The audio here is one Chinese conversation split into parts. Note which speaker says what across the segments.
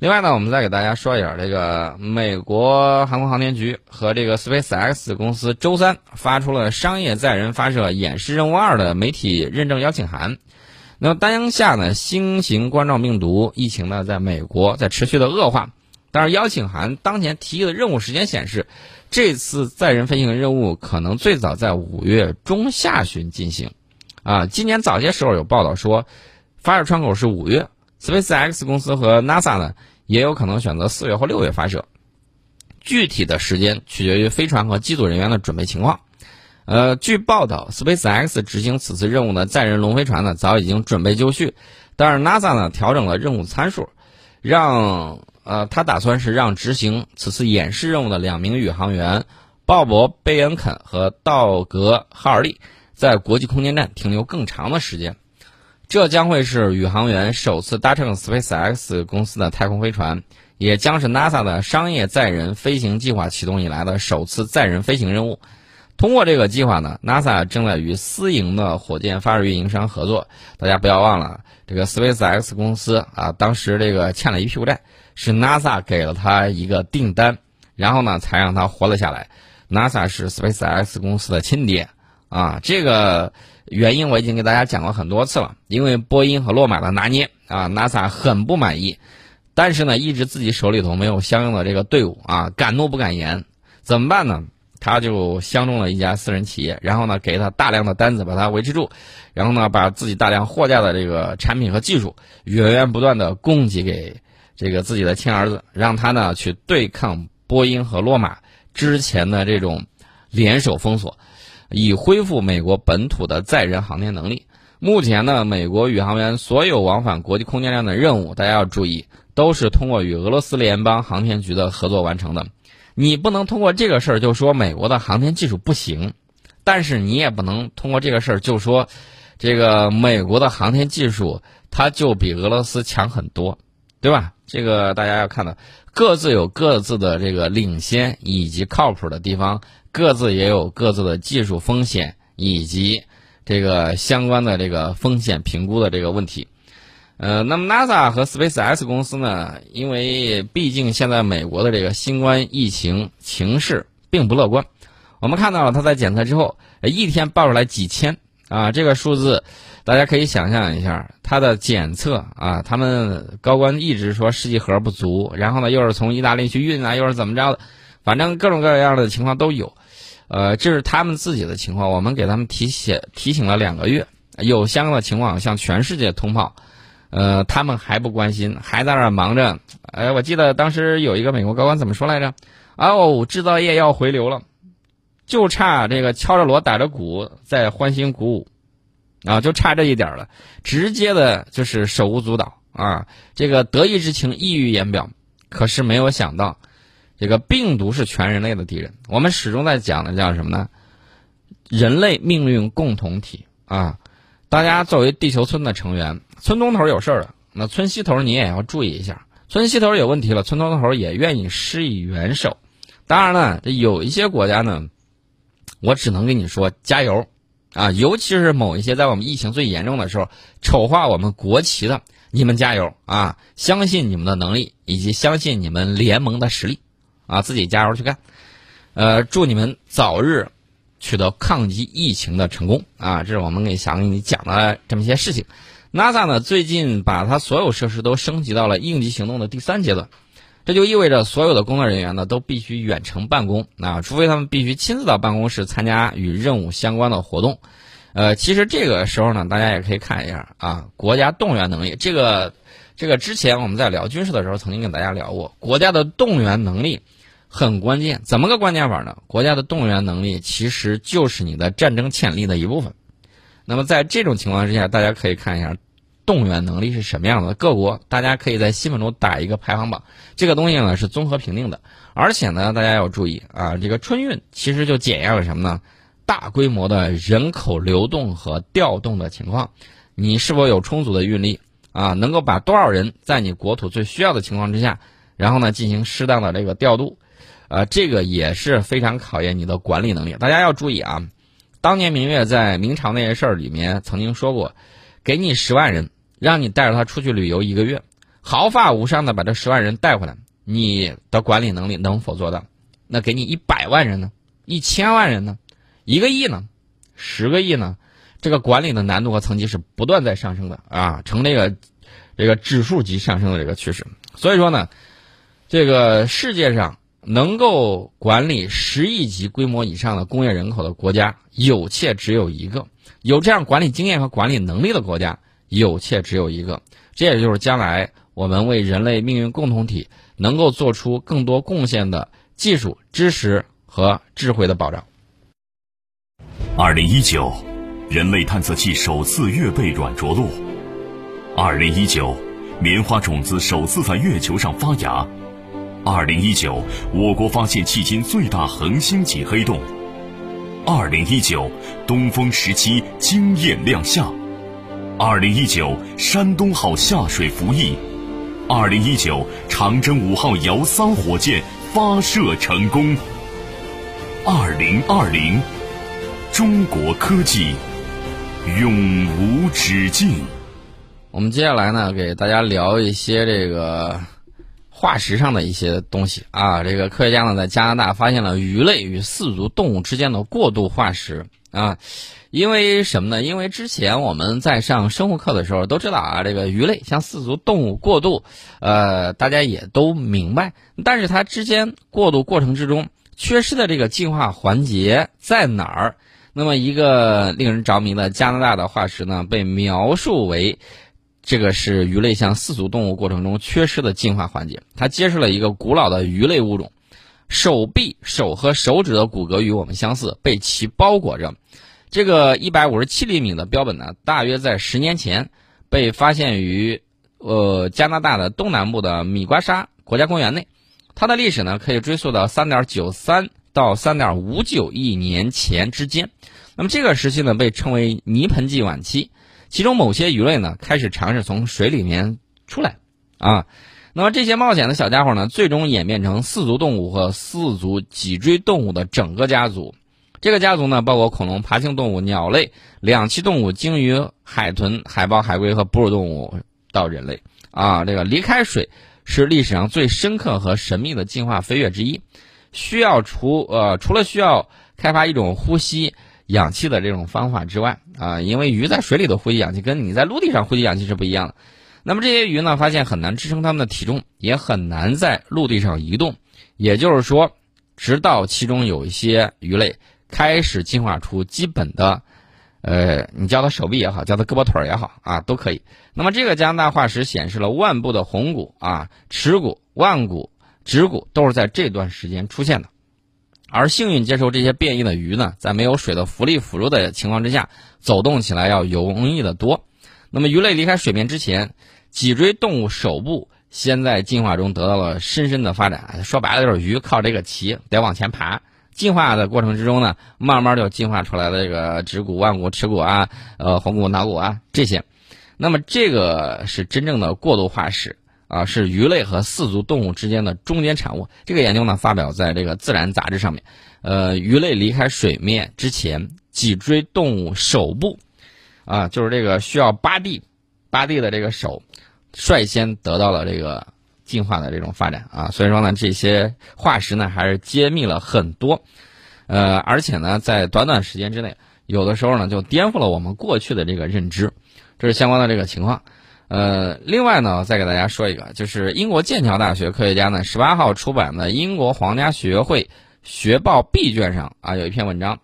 Speaker 1: 另外呢，我们再给大家说一下，这个美国航空航天局和这个 SpaceX 公司周三发出了商业载人发射演示任务二的媒体认证邀请函。那么当下呢，新型冠状病毒疫情呢，在美国在持续的恶化。但是邀请函当前提议的任务时间显示，这次载人飞行任务可能最早在五月中下旬进行。啊，今年早些时候有报道说，发射窗口是五月。SpaceX 公司和 NASA 呢，也有可能选择四月或六月发射，具体的时间取决于飞船和机组人员的准备情况。呃，据报道，SpaceX 执行此次任务的载人龙飞船呢，早已经准备就绪，但是 NASA 呢调整了任务参数，让呃，他打算是让执行此次演示任务的两名宇航员鲍勃·贝恩肯和道格·哈尔利在国际空间站停留更长的时间。这将会是宇航员首次搭乘 SpaceX 公司的太空飞船，也将是 NASA 的商业载人飞行计划启动以来的首次载人飞行任务。通过这个计划呢，NASA 正在与私营的火箭发射运营商合作。大家不要忘了，这个 SpaceX 公司啊，当时这个欠了一屁股债，是 NASA 给了他一个订单，然后呢才让他活了下来。NASA 是 SpaceX 公司的亲爹啊，这个。原因我已经给大家讲过很多次了，因为波音和洛马的拿捏啊，NASA 很不满意，但是呢，一直自己手里头没有相应的这个队伍啊，敢怒不敢言，怎么办呢？他就相中了一家私人企业，然后呢，给他大量的单子，把他维持住，然后呢，把自己大量货架的这个产品和技术源源不断的供给给这个自己的亲儿子，让他呢去对抗波音和洛马之前的这种联手封锁。以恢复美国本土的载人航天能力。目前呢，美国宇航员所有往返国际空间站的任务，大家要注意，都是通过与俄罗斯联邦航天局的合作完成的。你不能通过这个事儿就说美国的航天技术不行，但是你也不能通过这个事儿就说，这个美国的航天技术它就比俄罗斯强很多，对吧？这个大家要看到，各自有各自的这个领先以及靠谱的地方。各自也有各自的技术风险以及这个相关的这个风险评估的这个问题，呃，那么 NASA 和 SpaceX 公司呢，因为毕竟现在美国的这个新冠疫情情势并不乐观，我们看到了它在检测之后，一天爆出来几千啊，这个数字大家可以想象一下，它的检测啊，他们高官一直说试剂盒不足，然后呢又是从意大利去运啊，又是怎么着的，反正各种各样的情况都有。呃，这是他们自己的情况，我们给他们提醒提醒了两个月，有相关的情况向全世界通报，呃，他们还不关心，还在那儿忙着。哎，我记得当时有一个美国高官怎么说来着？哦，制造业要回流了，就差这个敲着锣打着鼓在欢欣鼓舞，啊，就差这一点了，直接的就是手舞足蹈啊，这个得意之情溢于言表。可是没有想到。这个病毒是全人类的敌人，我们始终在讲的叫什么呢？人类命运共同体啊！大家作为地球村的成员，村东头有事儿了，那村西头你也要注意一下。村西头有问题了，村东头也愿意施以援手。当然了，这有一些国家呢，我只能跟你说加油啊！尤其是某一些在我们疫情最严重的时候丑化我们国旗的，你们加油啊！相信你们的能力，以及相信你们联盟的实力。啊，自己加油去干，呃，祝你们早日取得抗击疫情的成功啊！这是我们给想给你讲的这么一些事情。NASA 呢，最近把它所有设施都升级到了应急行动的第三阶段，这就意味着所有的工作人员呢都必须远程办公啊，除非他们必须亲自到办公室参加与任务相关的活动。呃，其实这个时候呢，大家也可以看一下啊，国家动员能力这个这个之前我们在聊军事的时候曾经跟大家聊过，国家的动员能力。很关键，怎么个关键法呢？国家的动员能力其实就是你的战争潜力的一部分。那么在这种情况之下，大家可以看一下动员能力是什么样的。各国大家可以在新闻中打一个排行榜，这个东西呢是综合评定的。而且呢，大家要注意啊，这个春运其实就检验了什么呢？大规模的人口流动和调动的情况，你是否有充足的运力啊？能够把多少人在你国土最需要的情况之下，然后呢进行适当的这个调度。呃，这个也是非常考验你的管理能力。大家要注意啊，当年明月在明朝那些事儿里面曾经说过，给你十万人，让你带着他出去旅游一个月，毫发无伤的把这十万人带回来，你的管理能力能否做到？那给你一百万人呢？一千万人呢？一个亿呢？十个亿呢？这个管理的难度和层级是不断在上升的啊，呈这个这个指数级上升的这个趋势。所以说呢，这个世界上能够管理十亿级规模以上的工业人口的国家，有且只有一个；有这样管理经验和管理能力的国家，有且只有一个。这也就是将来我们为人类命运共同体能够做出更多贡献的技术、知识和智慧的保障。
Speaker 2: 二零一九。人类探测器首次月背软着陆。二零一九，棉花种子首次在月球上发芽。二零一九，我国发现迄今最大恒星级黑洞。二零一九，东风十七惊艳亮相。二零一九，山东号下水服役。二零一九，长征五号遥三火箭发射成功。二零二零，中国科技。永无止境。
Speaker 1: 我们接下来呢，给大家聊一些这个化石上的一些东西啊。这个科学家呢，在加拿大发现了鱼类与四足动物之间的过渡化石啊。因为什么呢？因为之前我们在上生物课的时候都知道啊，这个鱼类向四足动物过渡，呃，大家也都明白。但是它之间过渡过程之中缺失的这个进化环节在哪儿？那么，一个令人着迷的加拿大的化石呢，被描述为这个是鱼类向四足动物过程中缺失的进化环节。它揭示了一个古老的鱼类物种，手臂、手和手指的骨骼与我们相似，被其包裹着。这个一百五十七厘米的标本呢，大约在十年前被发现于呃加拿大的东南部的米瓜沙国家公园内。它的历史呢，可以追溯到三点九三。到三点五九亿年前之间，那么这个时期呢被称为泥盆纪晚期，其中某些鱼类呢开始尝试从水里面出来啊，那么这些冒险的小家伙呢最终演变成四足动物和四足脊椎动物的整个家族，这个家族呢包括恐龙、爬行动物、鸟类、两栖动物、鲸鱼、海豚、海豹、海龟和哺乳动物到人类啊，这个离开水是历史上最深刻和神秘的进化飞跃之一。需要除呃除了需要开发一种呼吸氧气的这种方法之外啊，因为鱼在水里头呼吸氧气跟你在陆地上呼吸氧气是不一样的。那么这些鱼呢，发现很难支撑它们的体重，也很难在陆地上移动。也就是说，直到其中有一些鱼类开始进化出基本的，呃，你叫它手臂也好，叫它胳膊腿儿也好啊，都可以。那么这个加拿大化石显示了腕部的红骨啊、耻骨、腕骨。指骨都是在这段时间出现的，而幸运接受这些变异的鱼呢，在没有水的浮力辅助的情况之下，走动起来要容易的多。那么鱼类离开水面之前，脊椎动物手部先在进化中得到了深深的发展。说白了就是鱼靠这个鳍得往前爬。进化的过程之中呢，慢慢就进化出来的这个指骨、腕骨、耻骨啊，呃，红骨、脑骨啊这些。那么这个是真正的过渡化石。啊，是鱼类和四足动物之间的中间产物。这个研究呢，发表在这个《自然》杂志上面。呃，鱼类离开水面之前，脊椎动物手部，啊，就是这个需要扒地、扒地的这个手，率先得到了这个进化的这种发展啊。所以说呢，这些化石呢，还是揭秘了很多，呃，而且呢，在短短时间之内，有的时候呢，就颠覆了我们过去的这个认知。这是相关的这个情况。呃，另外呢，再给大家说一个，就是英国剑桥大学科学家呢，十八号出版的英国皇家学会学报 B 卷上啊，有一篇文章，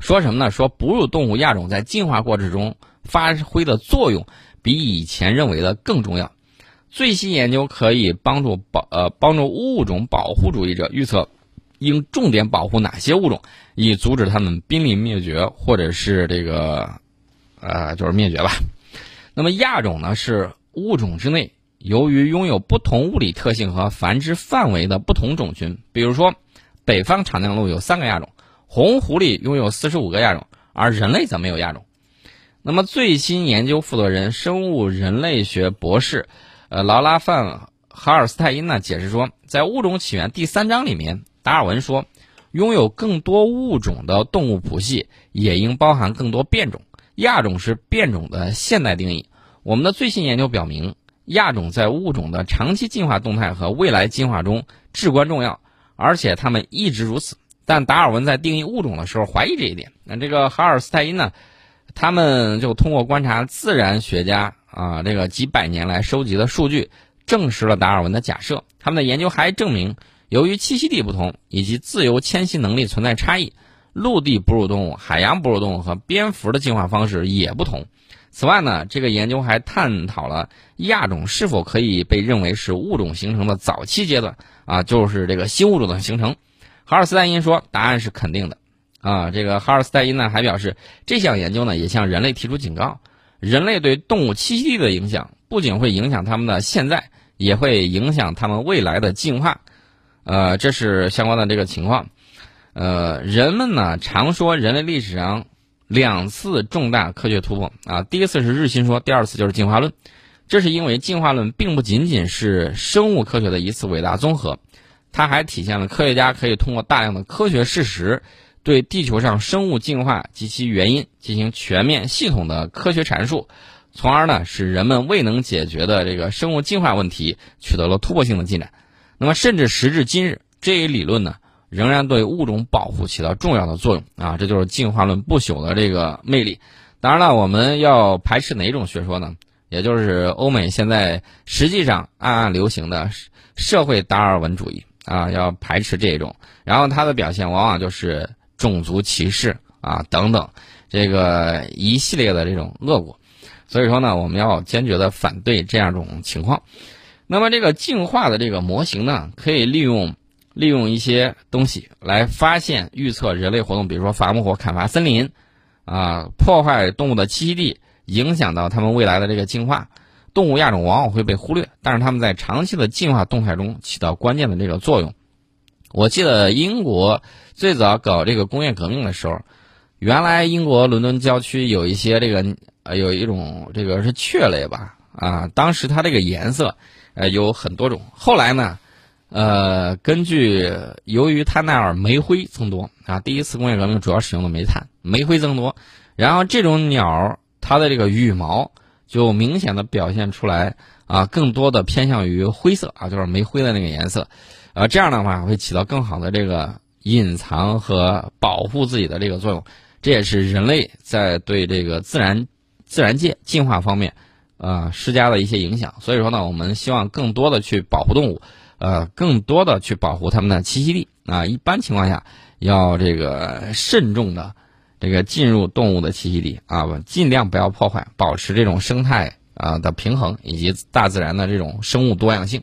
Speaker 1: 说什么呢？说哺乳动物亚种在进化过程中发挥的作用比以前认为的更重要。最新研究可以帮助保呃帮助物种保护主义者预测应重点保护哪些物种，以阻止它们濒临灭绝，或者是这个呃就是灭绝吧。那么亚种呢，是物种之内由于拥有不同物理特性和繁殖范围的不同种群。比如说，北方长颈鹿有三个亚种，红狐狸拥有四十五个亚种，而人类则没有亚种。那么最新研究负责人、生物人类学博士，呃劳拉范哈尔斯泰因呢解释说，在《物种起源》第三章里面，达尔文说，拥有更多物种的动物谱系也应包含更多变种。亚种是变种的现代定义。我们的最新研究表明，亚种在物种的长期进化动态和未来进化中至关重要，而且它们一直如此。但达尔文在定义物种的时候怀疑这一点。那这个哈尔斯泰因呢，他们就通过观察自然学家啊这个几百年来收集的数据，证实了达尔文的假设。他们的研究还证明，由于栖息地不同以及自由迁徙能力存在差异，陆地哺乳动物、海洋哺乳动物和蝙蝠的进化方式也不同。此外呢，这个研究还探讨了亚种是否可以被认为是物种形成的早期阶段啊，就是这个新物种的形成。哈尔斯代因说，答案是肯定的。啊，这个哈尔斯代因呢还表示，这项研究呢也向人类提出警告：人类对动物栖息地的影响不仅会影响它们的现在。也会影响他们未来的进化，呃，这是相关的这个情况。呃，人们呢常说人类历史上两次重大科学突破啊，第一次是日心说，第二次就是进化论。这是因为进化论并不仅仅是生物科学的一次伟大综合，它还体现了科学家可以通过大量的科学事实，对地球上生物进化及其原因进行全面系统的科学阐述。从而呢，使人们未能解决的这个生物进化问题取得了突破性的进展。那么，甚至时至今日，这一理论呢，仍然对物种保护起到重要的作用啊！这就是进化论不朽的这个魅力。当然了，我们要排斥哪种学说呢？也就是欧美现在实际上暗暗流行的社会达尔文主义啊，要排斥这种。然后它的表现往往就是种族歧视啊等等，这个一系列的这种恶果。所以说呢，我们要坚决的反对这样一种情况。那么，这个进化的这个模型呢，可以利用利用一些东西来发现、预测人类活动，比如说伐木火砍伐森林，啊，破坏动物的栖息地，影响到它们未来的这个进化。动物亚种往往会被忽略，但是它们在长期的进化动态中起到关键的这个作用。我记得英国最早搞这个工业革命的时候，原来英国伦敦郊区有一些这个。呃，有一种这个是雀类吧，啊，当时它这个颜色，呃，有很多种。后来呢，呃，根据由于它那儿煤灰增多啊，第一次工业革命主要使用的煤炭，煤灰增多，然后这种鸟它的这个羽毛就明显的表现出来啊，更多的偏向于灰色啊，就是煤灰的那个颜色，呃，这样的话会起到更好的这个隐藏和保护自己的这个作用。这也是人类在对这个自然。自然界进化方面，呃，施加的一些影响。所以说呢，我们希望更多的去保护动物，呃，更多的去保护它们的栖息地。啊，一般情况下要这个慎重的这个进入动物的栖息地啊，尽量不要破坏，保持这种生态啊的平衡以及大自然的这种生物多样性。